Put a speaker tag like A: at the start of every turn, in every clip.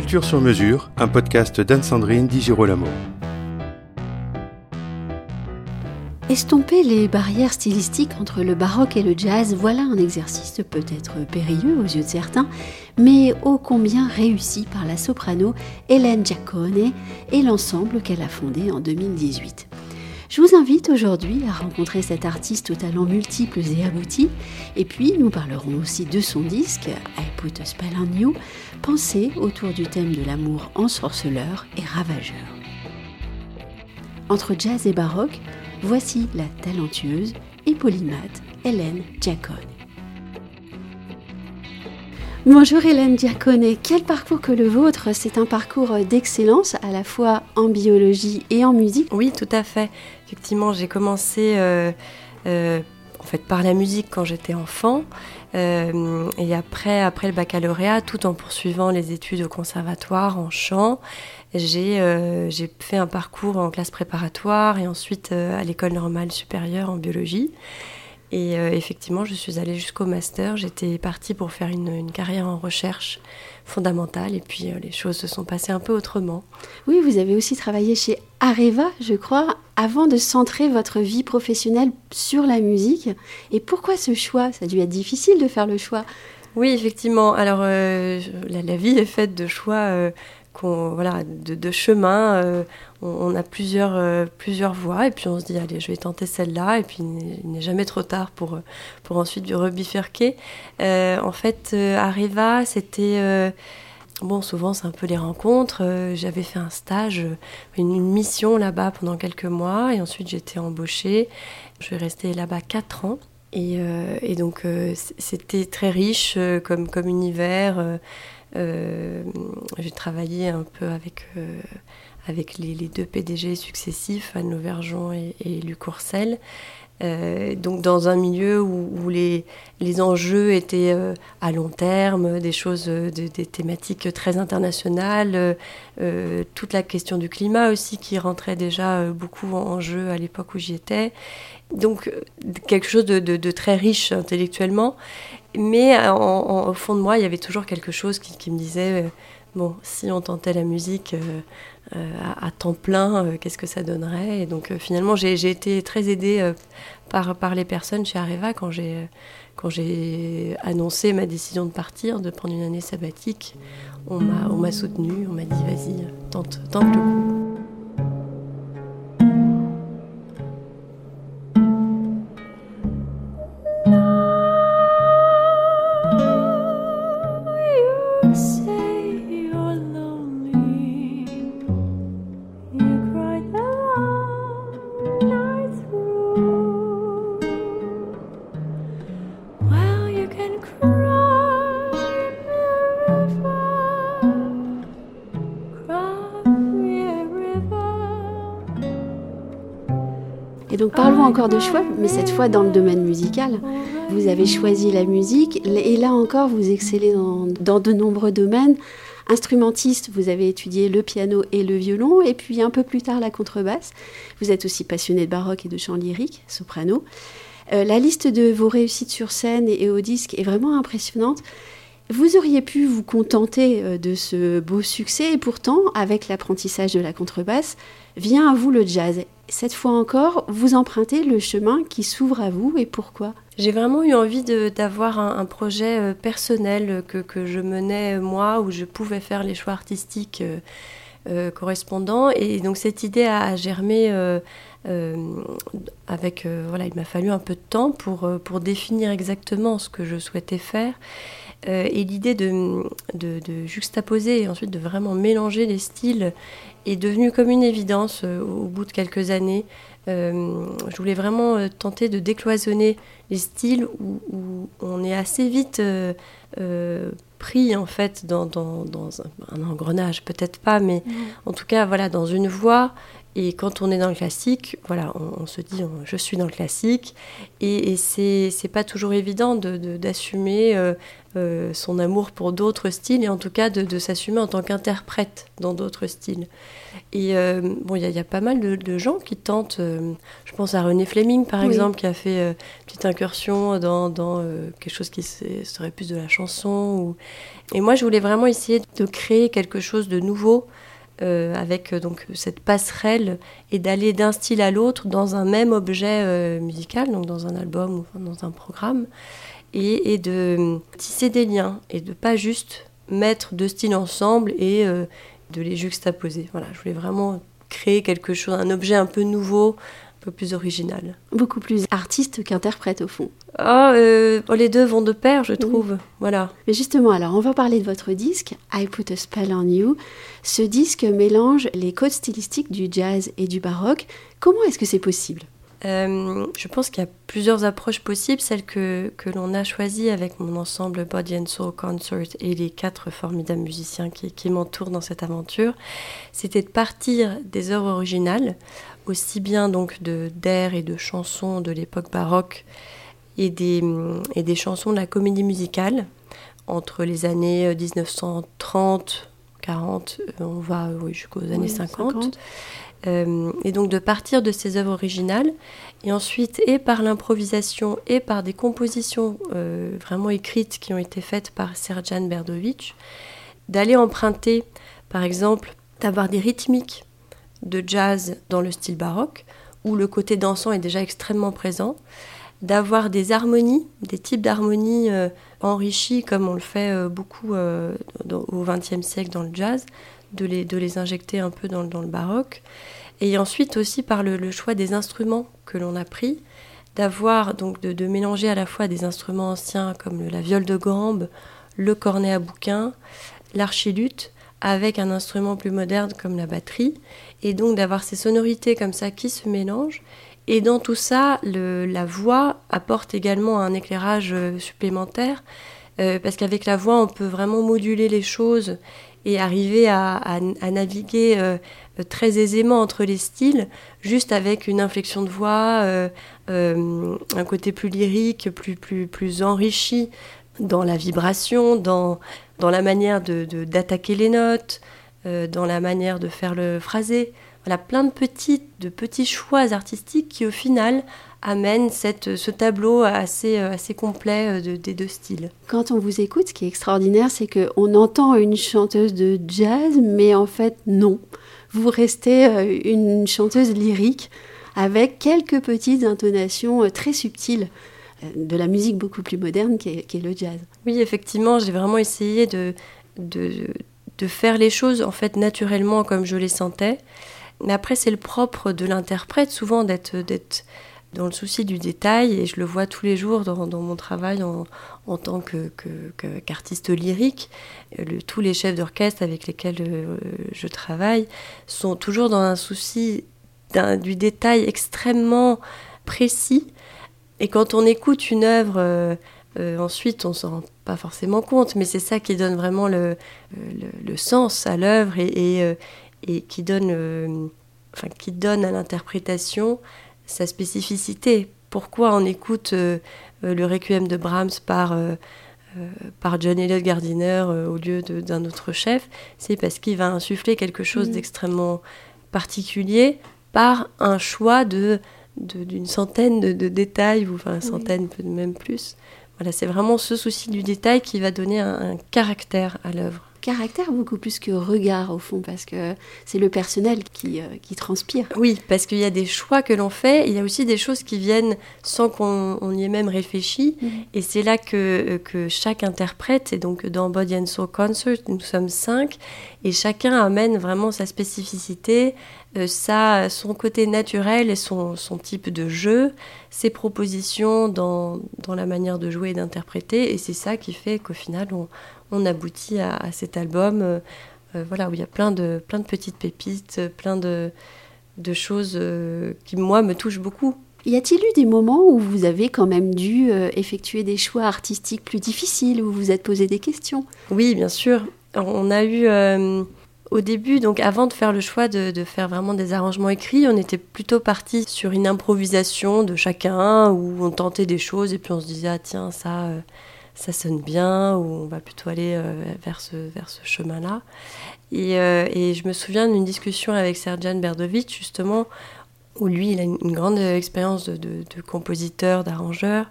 A: Culture sur mesure, un podcast d'Anne-Sandrine Di Girolamo.
B: Estomper les barrières stylistiques entre le baroque et le jazz, voilà un exercice peut-être périlleux aux yeux de certains, mais ô combien réussi par la soprano Hélène Giacone et l'ensemble qu'elle a fondé en 2018. Je vous invite aujourd'hui à rencontrer cet artiste aux talents multiples et aboutis, et puis nous parlerons aussi de son disque I Put a Spell on You, pensé autour du thème de l'amour ensorceleur et ravageur. Entre jazz et baroque, Voici la talentueuse et polymathe Hélène Giacone. Bonjour Hélène Giacone, quel parcours que le vôtre C'est un parcours d'excellence à la fois en biologie et en musique.
C: Oui, tout à fait. Effectivement, j'ai commencé euh, euh, en par la musique quand j'étais enfant. Euh, et après, le baccalauréat, tout en poursuivant les études au conservatoire en chant, j'ai fait un parcours en classe préparatoire et ensuite à l'école normale supérieure en biologie. Et effectivement, je suis allée jusqu'au master. J'étais partie pour faire une, une, carrière en recherche fondamentale et puis les choses se sont passées un peu autrement.
B: Oui, vous avez aussi travaillé chez Areva, je crois, avant de centrer votre vie professionnelle sur la musique. Et pourquoi ce choix? Ça a dû être difficile de faire le choix.
C: Oui, effectivement. Alors, euh, la, vie est faite de choix, euh, voilà, de, de chemins. Euh, on, a plusieurs, plusieurs voies, et puis on se dit, allez, je vais tenter celle-là, et puis il n'est jamais trop tard pour, pour ensuite rebifurquer. en fait, Areva, c'était Bon, souvent, c'est un peu les rencontres. Euh, j'avais fait un stage, euh, une, mission là-bas pendant quelques mois, et ensuite j'étais embauchée. Je suis restée là-bas quatre ans. Et, euh, donc, c'était très riche comme, comme univers. J'ai travaillé un peu avec, avec les, deux PDG successifs, Anne Lauvergeon et, et Luc. Euh, donc dans un milieu où, les, les, enjeux étaient euh, à long terme, des choses, euh, des thématiques très internationales, toute la question du climat aussi qui rentrait déjà beaucoup en, jeu à l'époque où j'y étais. Donc quelque chose de, très riche intellectuellement, mais au fond de moi, il y avait toujours quelque chose qui me disait, bon, si on tentait la musique, euh, à, temps plein, euh, qu'est-ce que ça donnerait. Et donc euh, finalement, j'ai été très aidée par, les personnes chez Areva quand j'ai quand j'ai annoncé ma décision de partir, de prendre une année sabbatique. On m'a soutenu, on m'a dit vas-y, tente, tente le coup.
B: Parlons encore de choix, mais cette fois dans le domaine musical. Vous avez choisi la musique et là encore vous excellez dans, de nombreux domaines. Instrumentiste, vous avez étudié le piano et le violon, et puis un peu plus tard la contrebasse. Vous êtes aussi passionné de baroque et de chant lyrique, soprano. Euh, la liste de vos réussites sur scène et au disque est vraiment impressionnante. Vous auriez pu vous contenter euh, de ce beau succès et pourtant, avec l'apprentissage de la contrebasse, vient à vous le jazz. Cette fois encore, vous empruntez le chemin qui s'ouvre à vous et pourquoi?
C: J'ai vraiment eu envie d'avoir un, projet euh, personnel que, je menais moi, où je pouvais faire les choix artistiques euh, correspondants. Et donc cette idée a, germé avec... voilà, il m'a fallu un peu de temps pour, pour définir exactement ce que je souhaitais faire. Euh, et l'idée de, juxtaposer et ensuite de vraiment mélanger les styles est devenue comme une évidence euh, au bout de quelques années. Euh, je voulais vraiment tenter de décloisonner les styles où, on est assez vite pris en fait dans, dans, un, engrenage, peut-être pas, mais mmh. en tout cas voilà dans une voie et quand on est dans le classique, voilà, on, se dit je suis dans le classique et, et c'est pas toujours évident d'assumer de, euh, son amour pour d'autres styles et en tout cas de, s'assumer en tant qu'interprète dans d'autres styles. Et euh, bon, il y, a pas mal de, gens qui tentent. Euh, je pense à René Fleming par exemple, qui a fait une petite incursion dans, quelque chose qui serait plus de la chanson. Et moi, je voulais vraiment essayer de créer quelque chose de nouveau. Avec donc cette passerelle et d'aller d'un style à l'autre dans un même objet musical, donc dans un album ou dans un programme et, de tisser des liens et de pas juste mettre deux styles ensemble et euh, de les juxtaposer. Voilà, je voulais vraiment créer quelque chose, un objet un peu nouveau, peu plus original.
B: Beaucoup plus artiste qu'interprète au fond.
C: Ah, euh, oh, les deux vont de pair, je trouve. Voilà.
B: Mais justement, alors on va parler de votre disque, I Put a Spell on You. Ce disque mélange les codes stylistiques du jazz et du baroque. Comment est-ce que c'est possible?
C: Euh, je pense qu'il y a plusieurs approches possibles. Celle que, que l'on a choisie avec mon ensemble Body and Soul Concert et les quatre formidables musiciens qui, m'entourent dans cette aventure, c'était de partir des œuvres originales, aussi bien donc de d'air et de chansons de l'époque baroque et des, et des chansons de la comédie musicale entre les années 1930, 40, euh, on va jusqu'aux années 50 euh, et donc de partir de ces œuvres originales, et ensuite, et par l'improvisation, et par des compositions euh, vraiment écrites qui ont été faites par Serjan Berdovic, d'aller emprunter, par exemple, d'avoir des rythmiques de jazz dans le style baroque, où le côté dansant est déjà extrêmement présent, d'avoir des harmonies, des types d'harmonies euh, enrichies comme on le fait beaucoup au XXe siècle dans le jazz, de les, de les injecter un peu dans, dans le baroque. Et ensuite aussi par le, choix des instruments que l'on a pris, d'avoir donc de, mélanger à la fois des instruments anciens comme la viole de gambe, le cornet à bouquin, l'archiluth, avec un instrument plus moderne comme la batterie, et donc d'avoir ces sonorités comme ça qui se mélangent. Et dans tout ça, la voix apporte également un éclairage euh, supplémentaire, euh, parce qu'avec la voix, on peut vraiment moduler les choses et arriver à, naviguer euh, très aisément entre les styles, juste avec une inflexion de voix, un côté plus lyrique, plus, plus, plus enrichi dans la vibration, dans, dans la manière d'attaquer de, les notes, dans la manière de faire le phrasé. Voilà, plein de petits, de petits choix artistiques qui, au final, amène cette, ce tableau assez, euh, assez complet euh, des deux styles.
B: Quand on vous écoute, ce qui est extraordinaire, c'est qu'on entend une chanteuse de jazz, mais en fait non. Vous restez euh, une chanteuse lyrique avec quelques petites intonations très subtiles de la musique beaucoup plus moderne qu'est le jazz.
C: Oui, effectivement, j'ai vraiment essayé de, de, de, faire les choses en fait naturellement comme je les sentais. Mais après, c'est le propre de l'interprète souvent d'être dans le souci du détail, et je le vois tous les jours dans, mon travail en, tant qu'artiste que, lyrique, le, tous les chefs d'orchestre avec lesquels euh, je travaille sont toujours dans un souci du détail extrêmement précis. Et quand on écoute une œuvre, euh, euh, ensuite on s'en rend pas forcément compte, mais c'est ça qui donne vraiment le, sens à l'œuvre et, et, qui donne, enfin, qui donne à l'interprétation sa spécificité. Pourquoi on écoute euh, euh, le Requiem de Brahms par, euh, par John Elliott Gardiner au lieu d'un autre chef? C'est parce qu'il va insuffler quelque chose mm. d'extrêmement particulier par un choix de d'une centaine de, détails, ou enfin une centaine, même plus. Voilà, c'est vraiment ce souci du détail qui va donner un caractère à l'œuvre
B: caractère beaucoup plus que regard au fond, parce que c'est le personnel qui, euh, qui transpire.
C: Oui, parce qu'il y a des choix que l'on fait, il y a aussi des choses qui viennent sans qu'on y ait même réfléchi, mhm. et c'est là que, euh, que chaque interprète, et donc dans Body and Soul Concert, nous sommes cinq, et chacun amène vraiment sa spécificité, euh, son côté naturel et son, son, type de jeu, ses propositions dans, dans la manière de jouer et d'interpréter, et c'est ça qui fait qu'au final, on, on aboutit à, cet album euh, euh, voilà, où il y a plein de, plein de petites pépites, plein de, de choses euh, qui, moi, me touchent beaucoup.
B: Y a-t-il eu des moments où vous avez quand même dû effectuer des choix artistiques plus difficiles, où vous vous êtes posé des questions?
C: Oui, bien sûr. On a eu au début, donc avant de faire le choix de, de, faire vraiment des arrangements écrits, on était plutôt parti sur une improvisation de chacun, où on tentait des choses et puis on se disait ah tiens ça ça sonne bien ou on va plutôt aller vers ce, vers ce chemin-là. Et, et, je me souviens d'une discussion avec Serjan Berdovic, justement, où lui, il a une, grande expérience de, de, compositeur, d'arrangeur.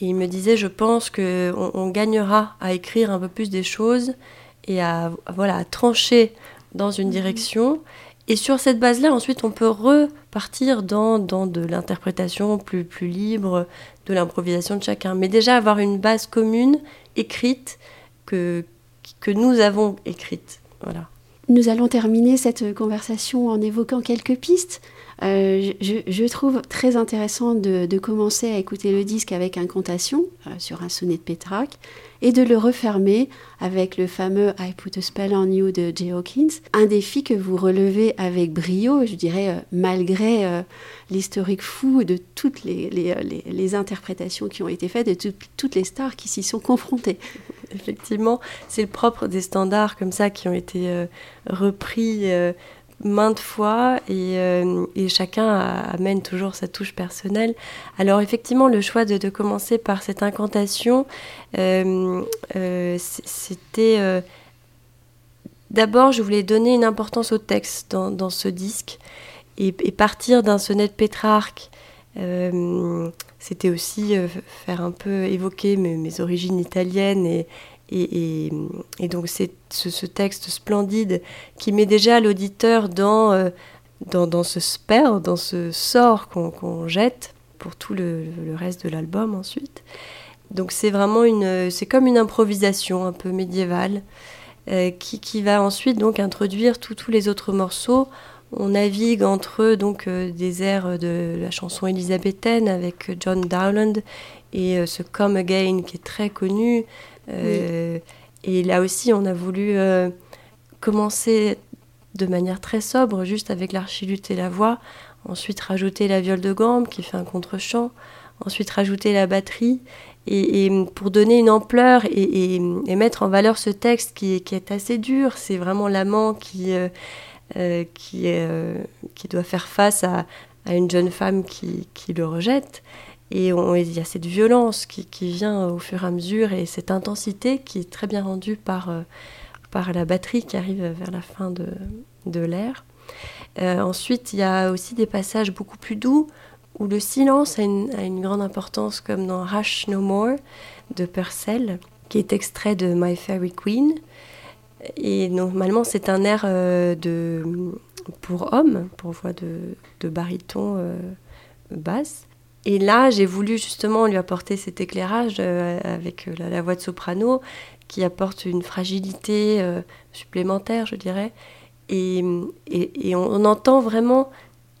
C: Et il me disait, je pense qu'on on gagnera à écrire un peu plus des choses et à, voilà, à trancher dans une mhm. direction. Et sur cette base-là, ensuite, on peut repartir dans, dans de l'interprétation plus, plus libre, de l'improvisation de chacun. Mais déjà avoir une base commune, écrite, que, que nous avons écrite. Voilà.
B: Nous allons terminer cette conversation en évoquant quelques pistes. Euh, je, trouve très intéressant de, commencer à écouter le disque avec incantation euh, sur un sonnet de Pétrarque et de le refermer avec le fameux I Put a Spell on You de Jay Hawkins. Un défi que vous relevez avec brio, je dirais, euh, malgré l'historique fou de toutes les, les, interprétations qui ont été faites, de toutes les stars qui s'y sont confrontées.
C: Effectivement, c'est le propre des standards comme ça qui ont été repris maintes fois euh, et, chacun amène toujours sa touche personnelle. Alors effectivement, le choix de, commencer par cette incantation, euh, euh, c'était... D'abord, je voulais donner une importance au texte dans, ce disque et, partir d'un sonnet de Pétrarque. c'était aussi faire un peu évoquer mes, mes origines italiennes et, et, donc c'est ce, texte splendide qui met déjà l'auditeur dans, euh, dans, ce spell, dans ce sort qu'on jette pour tout le, reste de l'album ensuite. Donc c'est vraiment une, c'est comme une improvisation un peu médiévale euh, qui, qui, va ensuite donc introduire tous les autres morceaux. On navigue entre donc euh, des airs de la chanson élisabéthaine avec John Dowland et ce Come Again qui est très connu. Euh, et là aussi, on a voulu euh, commencer de manière très sobre, juste avec l'archilutte et la voix, ensuite rajouter la viole de gambe qui fait un contre-champ, ensuite rajouter la batterie, et, pour donner une ampleur et, mettre en valeur ce texte qui, est assez dur, c'est vraiment l'amant qui, euh, qui, qui, doit faire face à, à une jeune femme qui, qui le rejette. Et il y a cette violence qui, vient au fur et à mesure et cette intensité qui est très bien rendue par, euh, par la batterie qui arrive vers la fin de, de l'air. Euh, ensuite, il y a aussi des passages beaucoup plus doux où le silence a une, a une, grande importance, comme dans Hush No More de Purcell, qui est extrait de My Fairy Queen. Et normalement, c'est un air euh, de, pour homme, pour voix de, de baryton basse. Et là, j'ai voulu justement lui apporter cet éclairage euh, avec euh, la, voix de soprano qui apporte une fragilité euh, supplémentaire, je dirais. Et, et, on, entend vraiment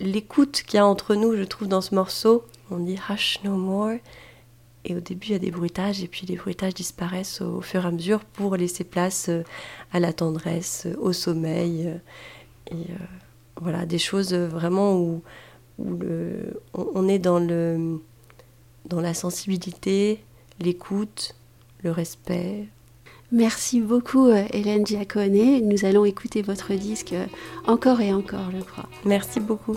C: l'écoute qu'il y a entre nous, je trouve, dans ce morceau. On dit Hush no more. Et au début, il y a des bruitages, et puis les bruitages disparaissent au, fur et à mesure pour laisser place à la tendresse, au sommeil. et voilà, des choses vraiment où où le, on, est dans, le, dans la sensibilité, l'écoute, le respect.
B: Merci beaucoup euh, Hélène Giacone. Nous allons écouter votre disque euh, encore et encore, je crois.
C: Merci beaucoup.